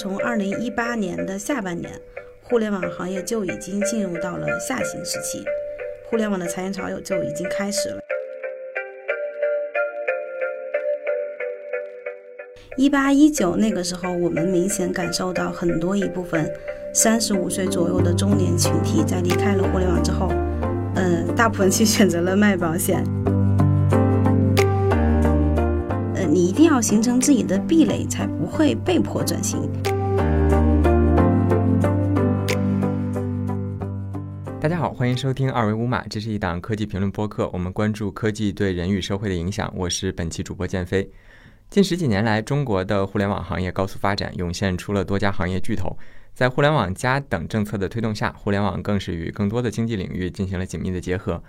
从二零一八年的下半年，互联网行业就已经进入到了下行时期，互联网的裁员潮就已经开始了。一八一九那个时候，我们明显感受到很多一部分三十五岁左右的中年群体在离开了互联网之后，呃，大部分去选择了卖保险。呃，你一定要形成自己的壁垒，才不会被迫转型。大家好，欢迎收听二维五码，这是一档科技评论播客，我们关注科技对人与社会的影响。我是本期主播建飞。近十几年来，中国的互联网行业高速发展，涌现出了多家行业巨头。在“互联网加”等政策的推动下，互联网更是与更多的经济领域进行了紧密的结合。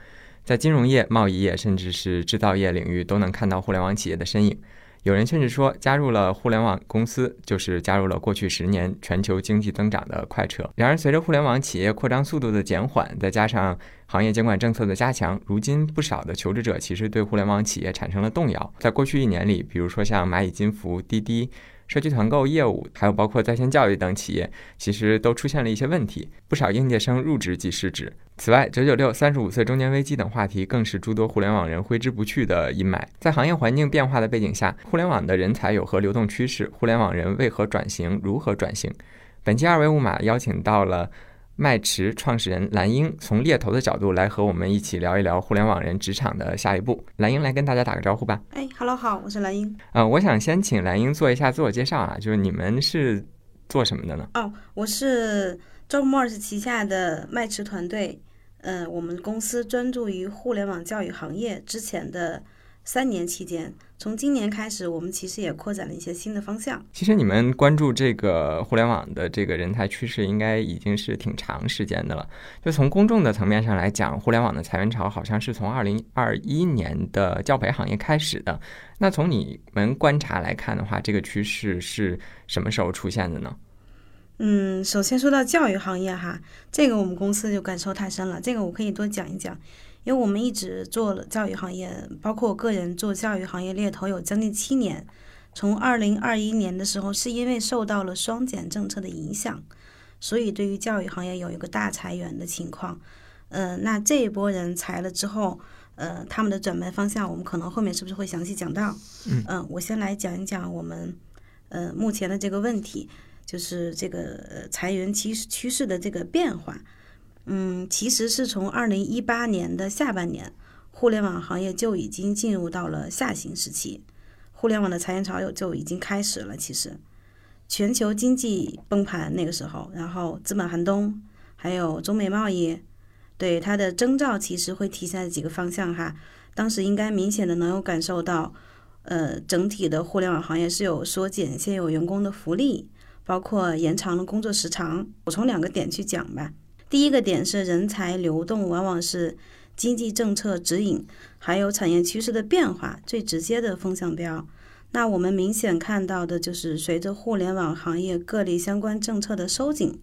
在金融业、贸易业，甚至是制造业领域，都能看到互联网企业的身影。有人甚至说，加入了互联网公司，就是加入了过去十年全球经济增长的快车。然而，随着互联网企业扩张速度的减缓，再加上行业监管政策的加强，如今不少的求职者其实对互联网企业产生了动摇。在过去一年里，比如说像蚂蚁金服、滴滴。社区团购业务，还有包括在线教育等企业，其实都出现了一些问题，不少应届生入职即失职。此外，九九六、三十五岁中年危机等话题，更是诸多互联网人挥之不去的阴霾。在行业环境变化的背景下，互联网的人才有何流动趋势？互联网人为何转型？如何转型？本期二维码邀请到了。麦驰创始人蓝英从猎头的角度来和我们一起聊一聊互联网人职场的下一步。蓝英来跟大家打个招呼吧。哎，Hello，好，我是蓝英。呃，我想先请蓝英做一下自我介绍啊，就是你们是做什么的呢？哦，我是 Jobmorse 旗下的麦驰团队。呃，我们公司专注于互联网教育行业。之前的。三年期间，从今年开始，我们其实也扩展了一些新的方向。其实你们关注这个互联网的这个人才趋势，应该已经是挺长时间的了。就从公众的层面上来讲，互联网的裁员潮好像是从二零二一年的教培行业开始的。那从你们观察来看的话，这个趋势是什么时候出现的呢？嗯，首先说到教育行业哈，这个我们公司就感受太深了。这个我可以多讲一讲。因为我们一直做了教育行业，包括我个人做教育行业猎头有将近七年。从二零二一年的时候，是因为受到了双减政策的影响，所以对于教育行业有一个大裁员的情况。呃，那这一波人裁了之后，呃，他们的转变方向，我们可能后面是不是会详细讲到？嗯，我先来讲一讲我们呃目前的这个问题，就是这个裁员趋势趋势的这个变化。嗯，其实是从二零一八年的下半年，互联网行业就已经进入到了下行时期，互联网的裁员潮就就已经开始了。其实，全球经济崩盘那个时候，然后资本寒冬，还有中美贸易，对它的征兆其实会体现在几个方向哈。当时应该明显的能有感受到，呃，整体的互联网行业是有缩减现有员工的福利，包括延长了工作时长。我从两个点去讲吧。第一个点是人才流动，往往是经济政策指引，还有产业趋势的变化最直接的风向标。那我们明显看到的就是，随着互联网行业各类相关政策的收紧，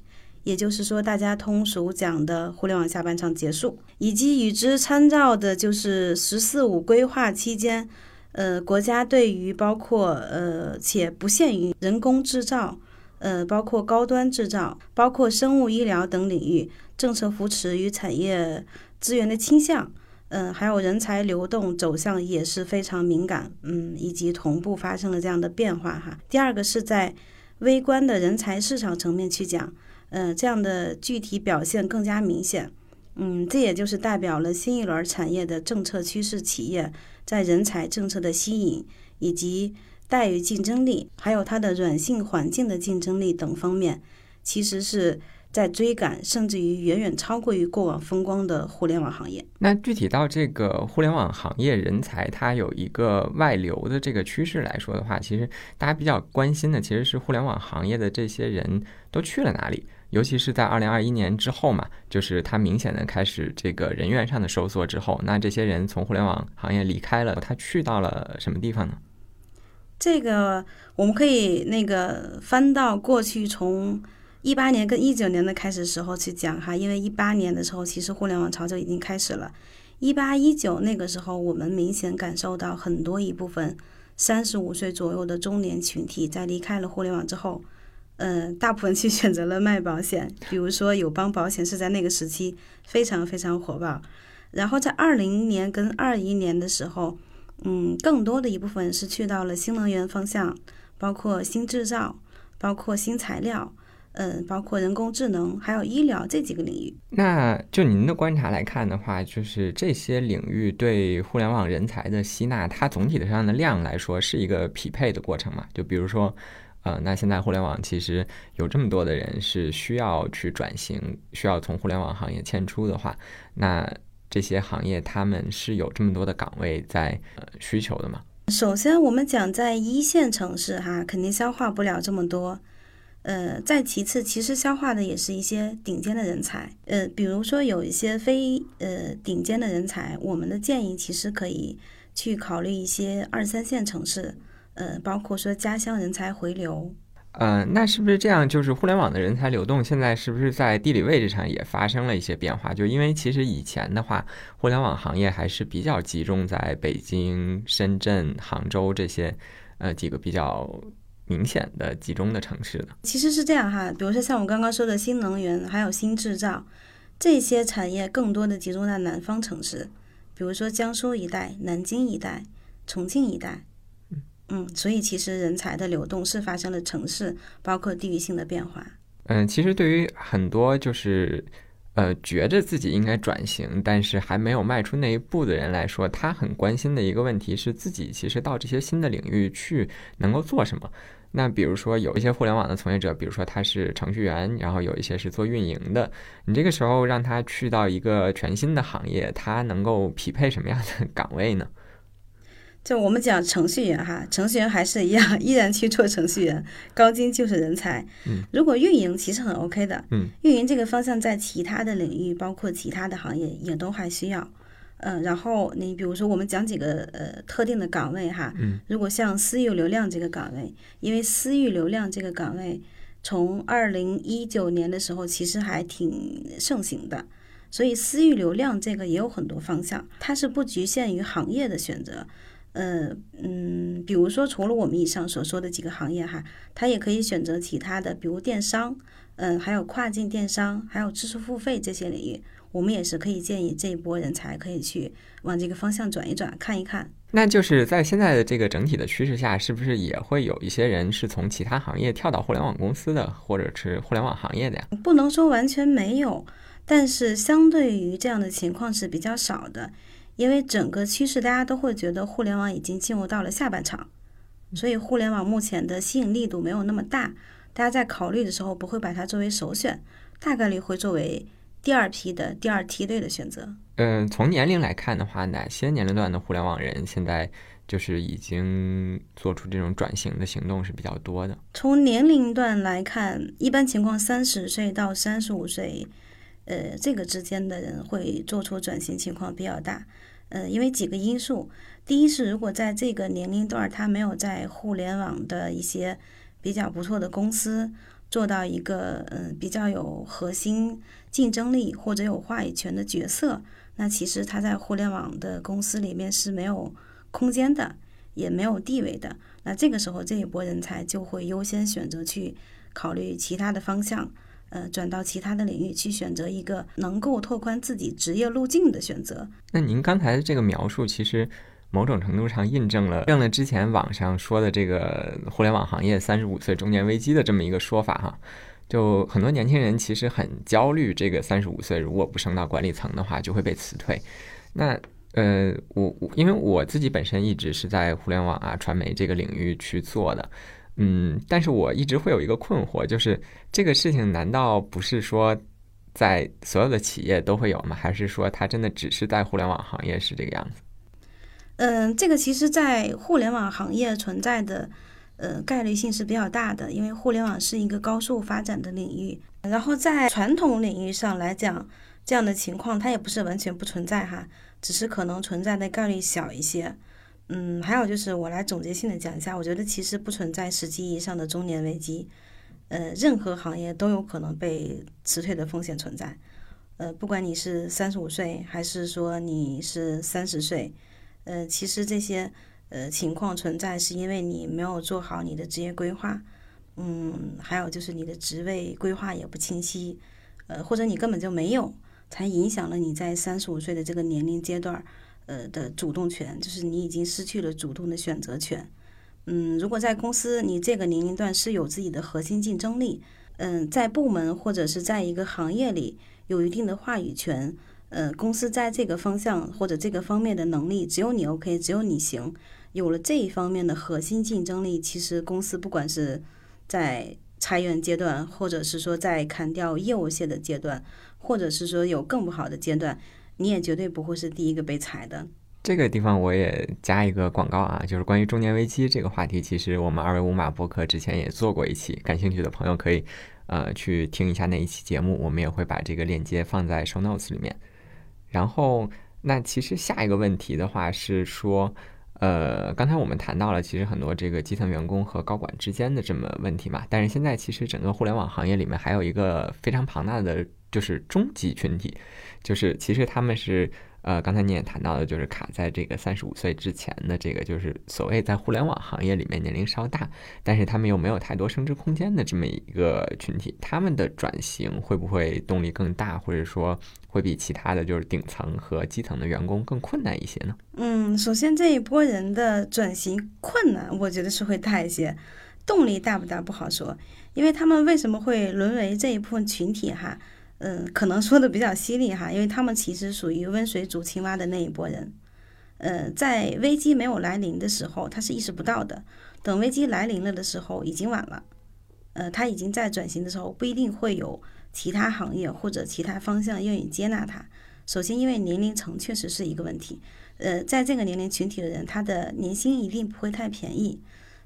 也就是说大家通俗讲的互联网下半场结束，以及与之参照的就是“十四五”规划期间，呃，国家对于包括呃且不限于人工制造。呃，包括高端制造、包括生物医疗等领域，政策扶持与产业资源的倾向，嗯，还有人才流动走向也是非常敏感，嗯，以及同步发生了这样的变化哈。第二个是在微观的人才市场层面去讲，嗯，这样的具体表现更加明显，嗯，这也就是代表了新一轮产业的政策趋势，企业在人才政策的吸引以及。待遇竞争力，还有它的软性环境的竞争力等方面，其实是在追赶，甚至于远远超过于过往风光的互联网行业。那具体到这个互联网行业人才，它有一个外流的这个趋势来说的话，其实大家比较关心的其实是互联网行业的这些人都去了哪里，尤其是在二零二一年之后嘛，就是它明显的开始这个人员上的收缩之后，那这些人从互联网行业离开了，他去到了什么地方呢？这个我们可以那个翻到过去，从一八年跟一九年的开始时候去讲哈，因为一八年的时候其实互联网潮就已经开始了。一八一九那个时候，我们明显感受到很多一部分三十五岁左右的中年群体在离开了互联网之后，嗯，大部分去选择了卖保险，比如说友邦保险是在那个时期非常非常火爆。然后在二零年跟二一年的时候，嗯，更多的一部分是去到了新能源方向，包括新制造，包括新材料，嗯，包括人工智能，还有医疗这几个领域。那就您的观察来看的话，就是这些领域对互联网人才的吸纳，它总体的上的量来说是一个匹配的过程嘛？就比如说，呃，那现在互联网其实有这么多的人是需要去转型，需要从互联网行业迁出的话，那。这些行业他们是有这么多的岗位在呃需求的吗？首先，我们讲在一线城市哈，肯定消化不了这么多。呃，再其次，其实消化的也是一些顶尖的人才。呃，比如说有一些非呃顶尖的人才，我们的建议其实可以去考虑一些二三线城市，呃，包括说家乡人才回流。呃，那是不是这样？就是互联网的人才流动，现在是不是在地理位置上也发生了一些变化？就因为其实以前的话，互联网行业还是比较集中在北京、深圳、杭州这些呃几个比较明显的集中的城市的。其实是这样哈，比如说像我刚刚说的新能源，还有新制造这些产业，更多的集中在南方城市，比如说江苏一带、南京一带、重庆一带。嗯，所以其实人才的流动是发生了城市包括地域性的变化。嗯，其实对于很多就是呃觉着自己应该转型，但是还没有迈出那一步的人来说，他很关心的一个问题是自己其实到这些新的领域去能够做什么。那比如说有一些互联网的从业者，比如说他是程序员，然后有一些是做运营的，你这个时候让他去到一个全新的行业，他能够匹配什么样的岗位呢？就我们讲程序员哈，程序员还是一样，依然去做程序员，高精就是人才。嗯，如果运营其实很 OK 的，嗯，运营这个方向在其他的领域，包括其他的行业也都还需要。嗯，然后你比如说我们讲几个呃特定的岗位哈，嗯，如果像私域流量这个岗位，因为私域流量这个岗位从二零一九年的时候其实还挺盛行的，所以私域流量这个也有很多方向，它是不局限于行业的选择。呃嗯，比如说除了我们以上所说的几个行业哈，他也可以选择其他的，比如电商，嗯，还有跨境电商，还有知识付费这些领域，我们也是可以建议这一波人才可以去往这个方向转一转，看一看。那就是在现在的这个整体的趋势下，是不是也会有一些人是从其他行业跳到互联网公司的，或者是互联网行业的呀？不能说完全没有，但是相对于这样的情况是比较少的。因为整个趋势，大家都会觉得互联网已经进入到了下半场，所以互联网目前的吸引力度没有那么大。大家在考虑的时候，不会把它作为首选，大概率会作为第二批的第二梯队的选择。嗯，从年龄来看的话，哪些年龄段的互联网人现在就是已经做出这种转型的行动是比较多的？从年龄段来看，一般情况三十岁到三十五岁，呃，这个之间的人会做出转型情况比较大。呃，因为几个因素，第一是如果在这个年龄段他没有在互联网的一些比较不错的公司做到一个嗯比较有核心竞争力或者有话语权的角色，那其实他在互联网的公司里面是没有空间的，也没有地位的。那这个时候这一波人才就会优先选择去考虑其他的方向。呃，转到其他的领域去选择一个能够拓宽自己职业路径的选择。那您刚才的这个描述，其实某种程度上印证了证了之前网上说的这个互联网行业三十五岁中年危机的这么一个说法哈。就很多年轻人其实很焦虑，这个三十五岁如果不升到管理层的话，就会被辞退。那呃，我因为我自己本身一直是在互联网啊、传媒这个领域去做的。嗯，但是我一直会有一个困惑，就是这个事情难道不是说在所有的企业都会有吗？还是说它真的只是在互联网行业是这个样子？嗯，这个其实，在互联网行业存在的呃概率性是比较大的，因为互联网是一个高速发展的领域。然后在传统领域上来讲，这样的情况它也不是完全不存在哈，只是可能存在的概率小一些。嗯，还有就是我来总结性的讲一下，我觉得其实不存在实际意义上的中年危机，呃，任何行业都有可能被辞退的风险存在，呃，不管你是三十五岁还是说你是三十岁，呃，其实这些呃情况存在是因为你没有做好你的职业规划，嗯，还有就是你的职位规划也不清晰，呃，或者你根本就没有，才影响了你在三十五岁的这个年龄阶段，呃的主动权，就是你已经失去了主动的选择权。嗯，如果在公司你这个年龄段是有自己的核心竞争力，嗯，在部门或者是在一个行业里有一定的话语权，呃，公司在这个方向或者这个方面的能力只有你 OK，只有你行，有了这一方面的核心竞争力，其实公司不管是在裁员阶段，或者是说在砍掉业务线的阶段，或者是说有更不好的阶段，你也绝对不会是第一个被裁的。这个地方我也加一个广告啊，就是关于中年危机这个话题，其实我们二维五码博客之前也做过一期，感兴趣的朋友可以呃去听一下那一期节目，我们也会把这个链接放在 show notes 里面。然后，那其实下一个问题的话是说。呃，刚才我们谈到了，其实很多这个基层员工和高管之间的这么问题嘛。但是现在其实整个互联网行业里面还有一个非常庞大的，就是中级群体，就是其实他们是。呃，刚才你也谈到的，就是卡在这个三十五岁之前的这个，就是所谓在互联网行业里面年龄稍大，但是他们又没有太多升职空间的这么一个群体，他们的转型会不会动力更大，或者说会比其他的就是顶层和基层的员工更困难一些呢？嗯，首先这一波人的转型困难，我觉得是会大一些，动力大不大不好说，因为他们为什么会沦为这一部分群体哈？嗯，可能说的比较犀利哈，因为他们其实属于温水煮青蛙的那一波人。呃，在危机没有来临的时候，他是意识不到的；等危机来临了的时候，已经晚了。呃，他已经在转型的时候，不一定会有其他行业或者其他方向愿意接纳他。首先，因为年龄层确实是一个问题。呃，在这个年龄群体的人，他的年薪一定不会太便宜。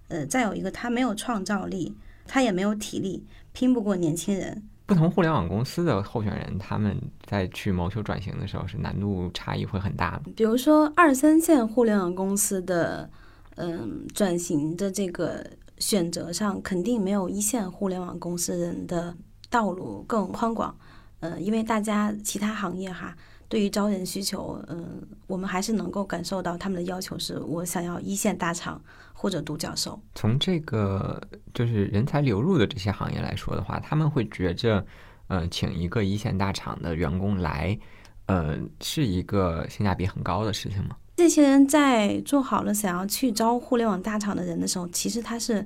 呃，再有一个，他没有创造力，他也没有体力，拼不过年轻人。不同互联网公司的候选人，他们在去谋求转型的时候，是难度差异会很大的。比如说二三线互联网公司的，嗯，转型的这个选择上，肯定没有一线互联网公司人的道路更宽广。呃，因为大家其他行业哈。对于招人需求，嗯，我们还是能够感受到他们的要求是，我想要一线大厂或者独角兽。从这个就是人才流入的这些行业来说的话，他们会觉着，呃，请一个一线大厂的员工来，呃，是一个性价比很高的事情吗？这些人在做好了想要去招互联网大厂的人的时候，其实他是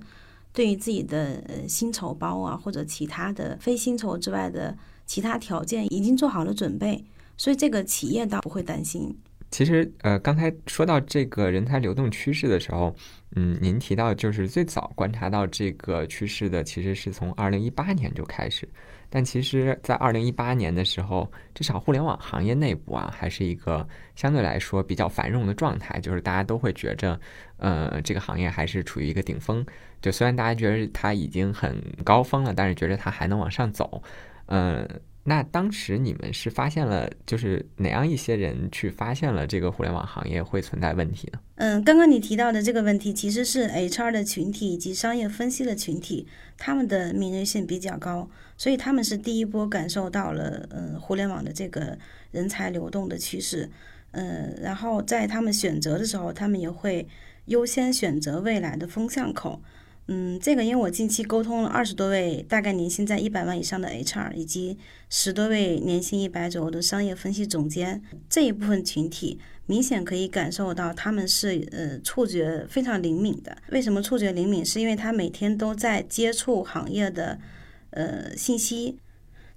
对于自己的呃薪酬包啊，或者其他的非薪酬之外的其他条件已经做好了准备。所以这个企业倒不会担心。其实，呃，刚才说到这个人才流动趋势的时候，嗯，您提到就是最早观察到这个趋势的，其实是从二零一八年就开始。但其实，在二零一八年的时候，至少互联网行业内部啊，还是一个相对来说比较繁荣的状态，就是大家都会觉着，呃，这个行业还是处于一个顶峰。就虽然大家觉得它已经很高峰了，但是觉得它还能往上走，嗯。那当时你们是发现了，就是哪样一些人去发现了这个互联网行业会存在问题呢？嗯，刚刚你提到的这个问题，其实是 HR 的群体以及商业分析的群体，他们的敏锐性比较高，所以他们是第一波感受到了，嗯，互联网的这个人才流动的趋势，嗯，然后在他们选择的时候，他们也会优先选择未来的风向口。嗯，这个因为我近期沟通了二十多位大概年薪在一百万以上的 HR，以及十多位年薪一百左右的商业分析总监，这一部分群体明显可以感受到他们是呃触觉非常灵敏的。为什么触觉灵敏？是因为他每天都在接触行业的呃信息，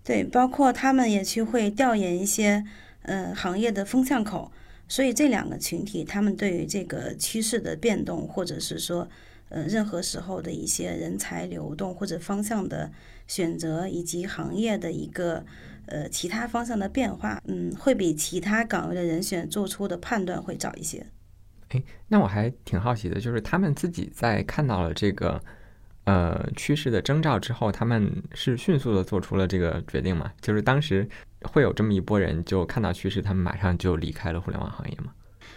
对，包括他们也去会调研一些呃行业的风向口，所以这两个群体他们对于这个趋势的变动，或者是说。呃，任何时候的一些人才流动或者方向的选择，以及行业的一个呃其他方向的变化，嗯，会比其他岗位的人选做出的判断会早一些。哎，那我还挺好奇的，就是他们自己在看到了这个呃趋势的征兆之后，他们是迅速的做出了这个决定吗？就是当时会有这么一波人就看到趋势，他们马上就离开了互联网行业吗？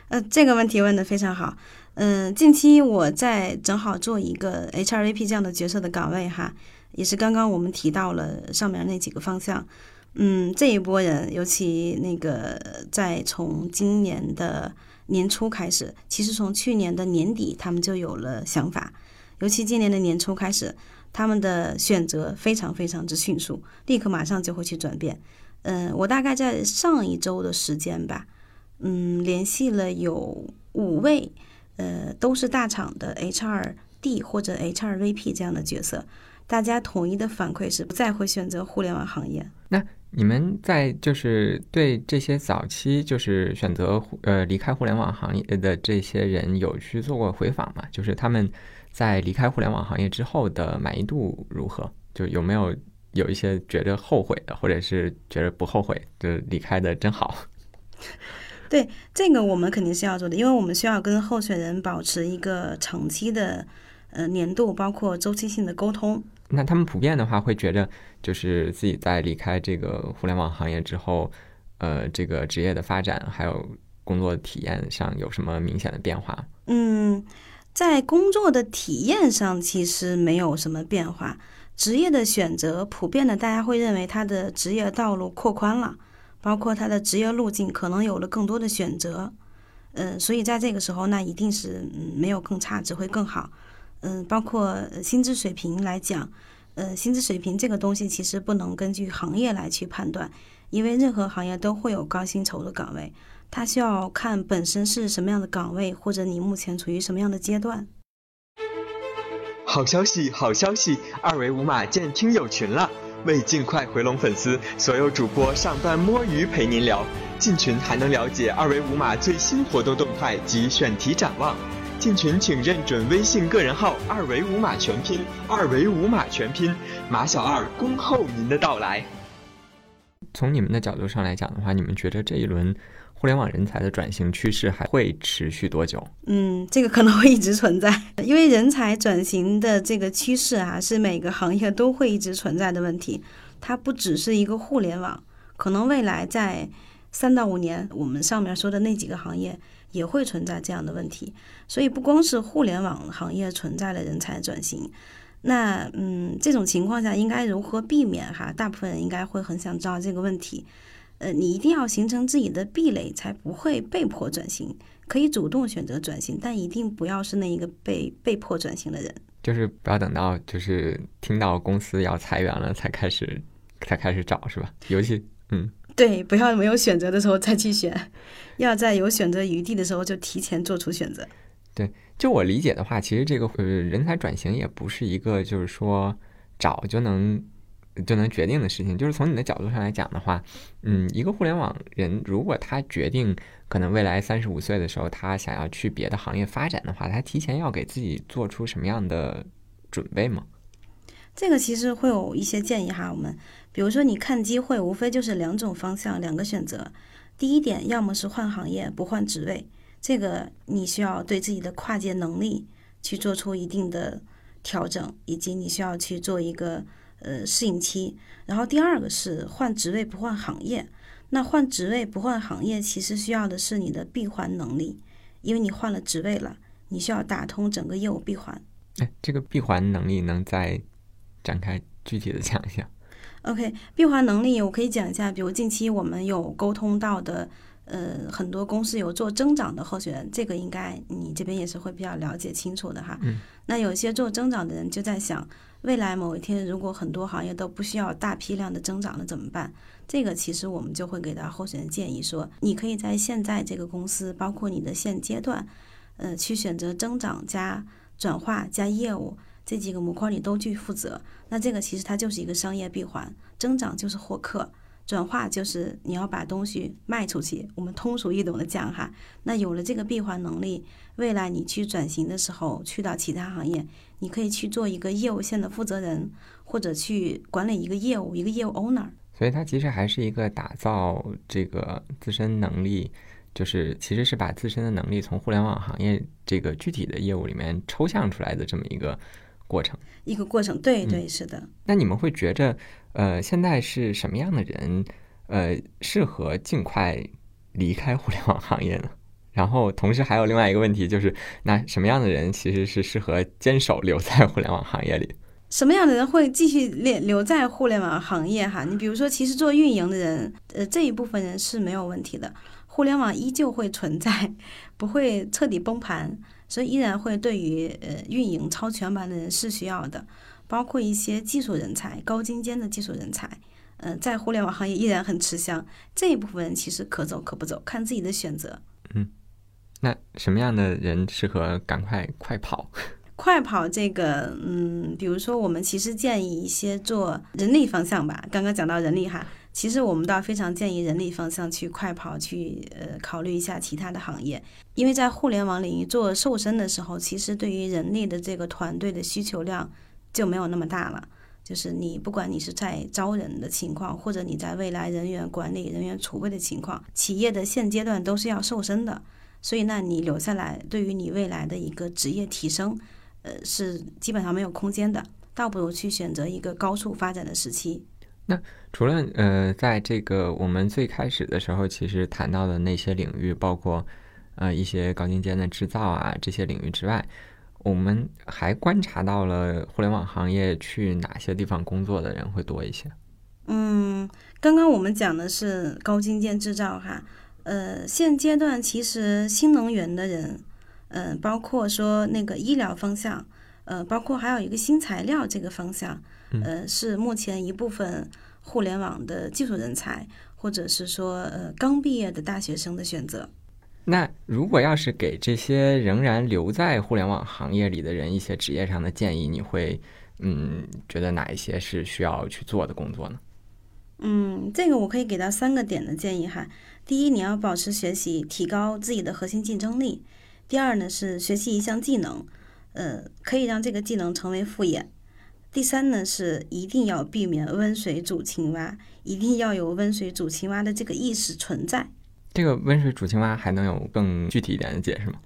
呃，这个问题问的非常好。嗯，近期我在正好做一个 HRVP 这样的角色的岗位哈，也是刚刚我们提到了上面那几个方向。嗯，这一波人，尤其那个在从今年的年初开始，其实从去年的年底他们就有了想法，尤其今年的年初开始，他们的选择非常非常之迅速，立刻马上就会去转变。嗯，我大概在上一周的时间吧，嗯，联系了有五位，呃，都是大厂的 HRD 或者 HRVP 这样的角色，大家统一的反馈是不再会选择互联网行业。那你们在就是对这些早期就是选择呃离开互联网行业的这些人有去做过回访吗？就是他们在离开互联网行业之后的满意度如何？就有没有？有一些觉得后悔的，或者是觉得不后悔，就离开的真好。对这个，我们肯定是要做的，因为我们需要跟候选人保持一个长期的呃年度，包括周期性的沟通。那他们普遍的话会觉得，就是自己在离开这个互联网行业之后，呃，这个职业的发展还有工作体验上有什么明显的变化？嗯，在工作的体验上其实没有什么变化。职业的选择，普遍的大家会认为他的职业道路扩宽了，包括他的职业路径可能有了更多的选择，嗯，所以在这个时候，那一定是没有更差，只会更好，嗯，包括薪资水平来讲，呃，薪资水平这个东西其实不能根据行业来去判断，因为任何行业都会有高薪酬的岗位，它需要看本身是什么样的岗位，或者你目前处于什么样的阶段。好消息，好消息！二维码建听友群了。为尽快回笼粉丝，所有主播上班摸鱼陪您聊。进群还能了解二维五码最新活动动态及选题展望。进群请认准微信个人号“二维五码全拼”，二维五码全拼，马小二恭候您的到来。从你们的角度上来讲的话，你们觉得这一轮？互联网人才的转型趋势还会持续多久？嗯，这个可能会一直存在，因为人才转型的这个趋势啊，是每个行业都会一直存在的问题。它不只是一个互联网，可能未来在三到五年，我们上面说的那几个行业也会存在这样的问题。所以不光是互联网行业存在了人才转型，那嗯，这种情况下应该如何避免？哈，大部分人应该会很想知道这个问题。呃，你一定要形成自己的壁垒，才不会被迫转型。可以主动选择转型，但一定不要是那一个被被迫转型的人。就是不要等到就是听到公司要裁员了才开始才开始找，是吧？尤其嗯，对，不要没有选择的时候再去选，要在有选择余地的时候就提前做出选择。对，就我理解的话，其实这个呃人才转型也不是一个就是说找就能。就能决定的事情，就是从你的角度上来讲的话，嗯，一个互联网人如果他决定可能未来三十五岁的时候他想要去别的行业发展的话，他提前要给自己做出什么样的准备吗？这个其实会有一些建议哈，我们比如说你看机会，无非就是两种方向，两个选择。第一点，要么是换行业不换职位，这个你需要对自己的跨界能力去做出一定的调整，以及你需要去做一个。呃，适应期。然后第二个是换职位不换行业。那换职位不换行业，其实需要的是你的闭环能力，因为你换了职位了，你需要打通整个业务闭环。哎，这个闭环能力能再展开具体的讲一下？OK，闭环能力我可以讲一下，比如近期我们有沟通到的。呃，很多公司有做增长的候选人，这个应该你这边也是会比较了解清楚的哈。嗯。那有些做增长的人就在想，未来某一天如果很多行业都不需要大批量的增长了怎么办？这个其实我们就会给到候选人建议说，你可以在现在这个公司，包括你的现阶段，呃，去选择增长加转化加业务这几个模块你都去负责。那这个其实它就是一个商业闭环，增长就是获客。转化就是你要把东西卖出去，我们通俗易懂的讲哈。那有了这个闭环能力，未来你去转型的时候，去到其他行业，你可以去做一个业务线的负责人，或者去管理一个业务，一个业务 owner。所以它其实还是一个打造这个自身能力，就是其实是把自身的能力从互联网行业这个具体的业务里面抽象出来的这么一个过程。一个过程，对对，是的。那你们会觉着？呃，现在是什么样的人，呃，适合尽快离开互联网行业呢？然后，同时还有另外一个问题，就是那什么样的人其实是适合坚守留在互联网行业里？什么样的人会继续留留在互联网行业？哈，你比如说，其实做运营的人，呃，这一部分人是没有问题的，互联网依旧会存在，不会彻底崩盘。所以依然会对于呃运营超全版的人是需要的，包括一些技术人才、高精尖的技术人才，嗯、在互联网行业依然很吃香。这一部分人其实可走可不走，看自己的选择。嗯那什么样的人适合赶快快跑？快跑这个，嗯，比如说我们其实建议一些做人力方向吧。刚刚讲到人力哈，其实我们倒非常建议人力方向去快跑，去呃考虑一下其他的行业，因为在互联网领域做瘦身的时候，其实对于人力的这个团队的需求量就没有那么大了。就是你不管你是在招人的情况，或者你在未来人员管理、人员储备的情况，企业的现阶段都是要瘦身的。所以，那你留下来，对于你未来的一个职业提升，呃，是基本上没有空间的，倒不如去选择一个高速发展的时期。除了呃，在这个我们最开始的时候，其实谈到的那些领域，包括呃一些高精尖的制造啊这些领域之外，我们还观察到了互联网行业去哪些地方工作的人会多一些？嗯，刚刚我们讲的是高精尖制造哈，呃，现阶段其实新能源的人，呃，包括说那个医疗方向，呃，包括还有一个新材料这个方向，呃，是目前一部分互联网的技术人才，或者是说呃刚毕业的大学生的选择。那如果要是给这些仍然留在互联网行业里的人一些职业上的建议，你会嗯觉得哪一些是需要去做的工作呢？嗯，这个我可以给到三个点的建议哈。第一，你要保持学习，提高自己的核心竞争力；第二呢是学习一项技能，呃，可以让这个技能成为副业；第三呢是一定要避免温水煮青蛙，一定要有温水煮青蛙的这个意识存在。这个温水煮青蛙还能有更具体一点的解释吗？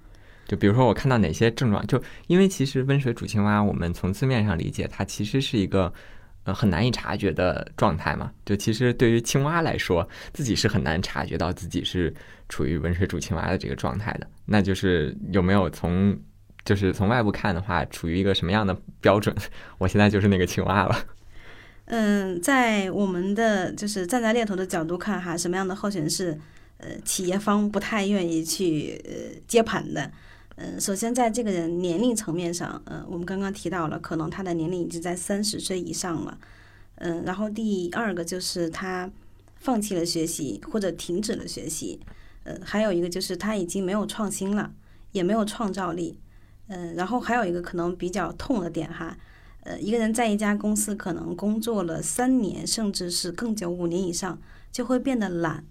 就比如说我看到哪些症状，就因为其实温水煮青蛙，我们从字面上理解，它其实是一个呃很难以察觉的状态嘛。就其实对于青蛙来说，自己是很难察觉到自己是处于温水煮青蛙的这个状态的。那就是有没有从就是从外部看的话，处于一个什么样的标准？我现在就是那个青蛙了。嗯，在我们的就是站在猎头的角度看哈，什么样的候选人是呃企业方不太愿意去呃接盘的？嗯，首先在这个人年龄层面上，呃，我们刚刚提到了，可能他的年龄已经在三十岁以上了。嗯，然后第二个就是他放弃了学习或者停止了学习。呃，还有一个就是他已经没有创新了，也没有创造力。嗯，然后还有一个可能比较痛的点哈。呃，一个人在一家公司可能工作了三年，甚至是更久五年以上，就会变得懒，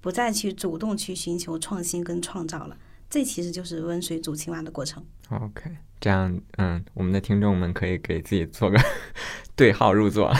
不再去主动去寻求创新跟创造了。这其实就是温水煮青蛙的过程。OK，这样，嗯，我们的听众们可以给自己做个 对号入座。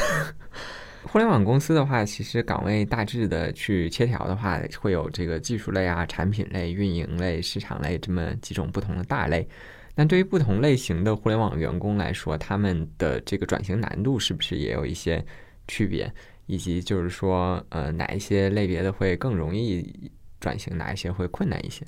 互联网公司的话，其实岗位大致的去切条的话，会有这个技术类啊、产品类、运营类、市场类这么几种不同的大类。但对于不同类型的互联网员工来说，他们的这个转型难度是不是也有一些区别？以及就是说，呃，哪一些类别的会更容易转型，哪一些会困难一些？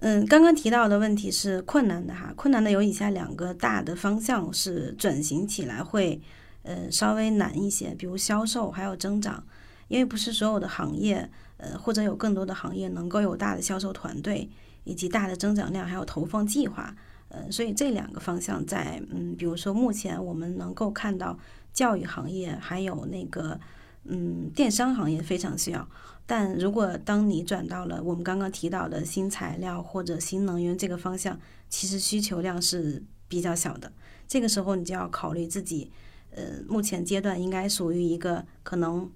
嗯，刚刚提到的问题是困难的哈，困难的有以下两个大的方向是转型起来会呃稍微难一些，比如销售还有增长，因为不是所有的行业呃或者有更多的行业能够有大的销售团队以及大的增长量，还有投放计划，呃，所以这两个方向在嗯，比如说目前我们能够看到教育行业还有那个嗯电商行业非常需要。但如果当你转到了我们刚刚提到的新材料或者新能源这个方向，其实需求量是比较小的。这个时候你就要考虑自己，呃，目前阶段应该属于一个可能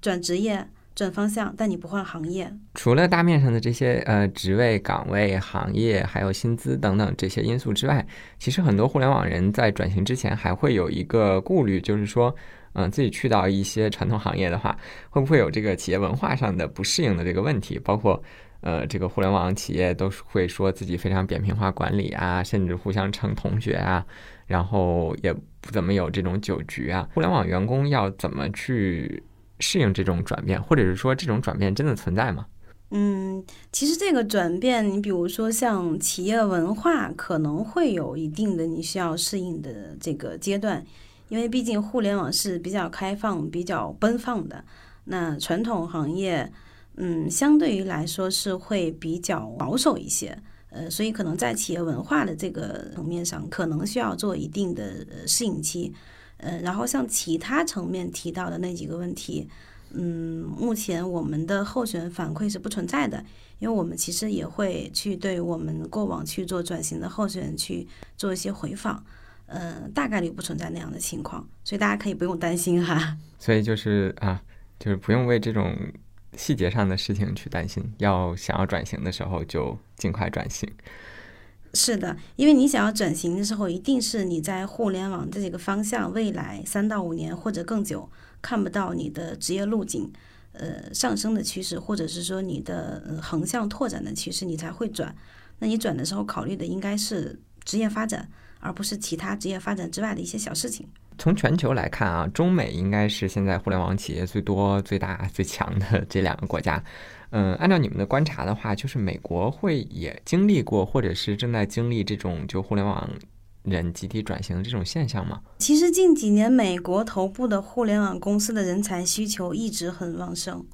转职业、转方向，但你不换行业。除了大面上的这些呃职位、岗位、行业，还有薪资等等这些因素之外，其实很多互联网人在转型之前还会有一个顾虑，就是说，嗯、自己去到一些传统行业的话，会不会有这个企业文化上的不适应的这个问题？包括呃，这个互联网企业都是会说自己非常扁平化管理啊，甚至互相称同学啊，然后也不怎么有这种酒局啊。互联网员工要怎么去适应这种转变，或者是说这种转变真的存在吗？嗯，其实这个转变，你比如说像企业文化，可能会有一定的你需要适应的这个阶段，因为毕竟互联网是比较开放、比较奔放的。那传统行业，嗯，相对于来说是会比较保守一些。呃，所以可能在企业文化的这个层面上，可能需要做一定的适应期。呃，然后像其他层面提到的那几个问题，嗯，目前我们的候选反馈是不存在的，因为我们其实也会去对我们过往去做转型的候选人去做一些回访，呃，大概率不存在那样的情况，所以大家可以不用担心哈。所以就是啊，就是不用为这种细节上的事情去担心，要想要转型的时候就尽快转型。是的，因为你想要转型的时候，一定是你在互联网这几个方向未来三到五年或者更久看不到你的职业路径，呃上升的趋势，或者是说你的横向拓展的趋势，你才会转。那你转的时候考虑的应该是职业发展，而不是其他职业发展之外的一些小事情。从全球来看啊，中美应该是现在互联网企业最多、最大、最强的 这两个国家。嗯，按照你们的观察的话，就是美国会也经历过，或者是正在经历这种就互联网人集体转型的这种现象吗？其实近几年，美国头部的互联网公司的人才需求一直很旺盛。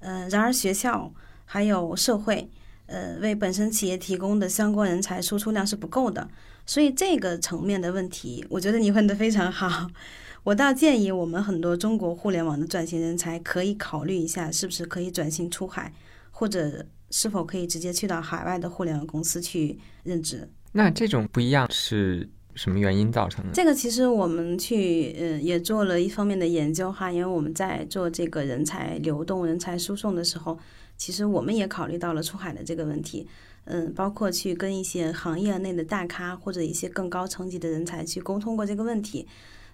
呃，然而学校还有社会，呃，为本身企业提供的相关人才输出量是不够的，所以这个层面的问题，我觉得你问的非常好。我倒建议我们很多中国互联网的转型人才可以考虑一下，是不是可以转型出海，或者是否可以直接去到海外的互联网公司去任职。那这种不一样是什么原因造成的？这个其实我们去呃也做了一方面的研究哈，因为我们在做这个人才流动、人才输送的时候，其实我们也考虑到了出海的这个问题。嗯，包括去跟一些行业内的大咖或者一些更高层级的人才去沟通过这个问题。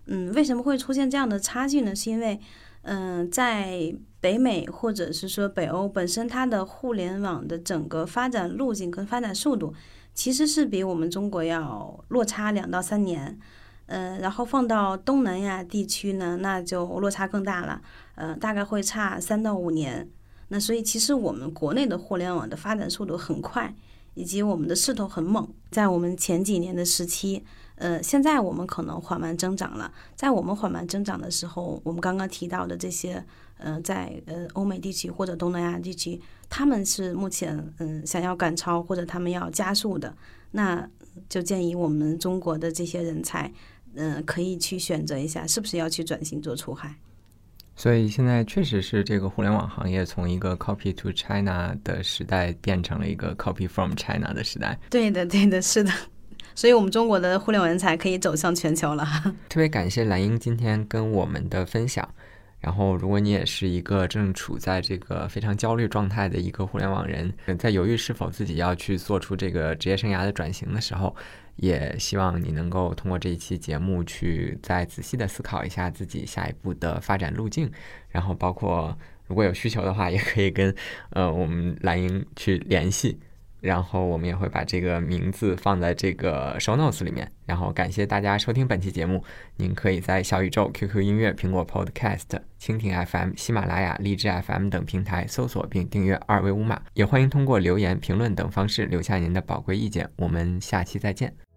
嗯，为什么会出现这样的差距呢？是因为，嗯，在北美或者是说北欧本身，它的互联网的整个发展路径跟发展速度，其实是比我们中国要落差两到三年。嗯，然后放到东南亚地区呢，那就落差更大了。呃，大概会差三到五年。那所以其实我们国内的互联网的发展速度很快，以及我们的势头很猛，在我们前几年的时期。呃，现在我们可能缓慢增长了。在我们缓慢增长的时候，我们刚刚提到的这些，呃，在呃欧美地区或者东南亚地区，他们是目前嗯想要赶超或者他们要加速的，那就建议我们中国的这些人才，嗯，可以去选择一下，是不是要去转型做出海。所以现在确实是这个互联网行业从一个 copy to China 的时代变成了一个 copy from China 的时代。对的，对的，是的。所以，我们中国的互联网人才可以走向全球了。特别感谢蓝英今天跟我们的分享。然后，如果你也是一个正处在这个非常焦虑状态的一个互联网人，在犹豫是否自己要去做出这个职业生涯的转型的时候，也希望你能够通过这一期节目去再仔细的思考一下自己下一步的发展路径。然后，包括如果有需求的话，也可以跟呃我们蓝英去联系。然后我们也会把这个名字放在这个 show notes 里面。然后感谢大家收听本期节目。您可以在小宇宙、QQ 音乐、苹果 Podcast、蜻蜓 FM、喜马拉雅、荔枝 FM 等平台搜索并订阅二维五码。也欢迎通过留言、评论等方式留下您的宝贵意见。我们下期再见。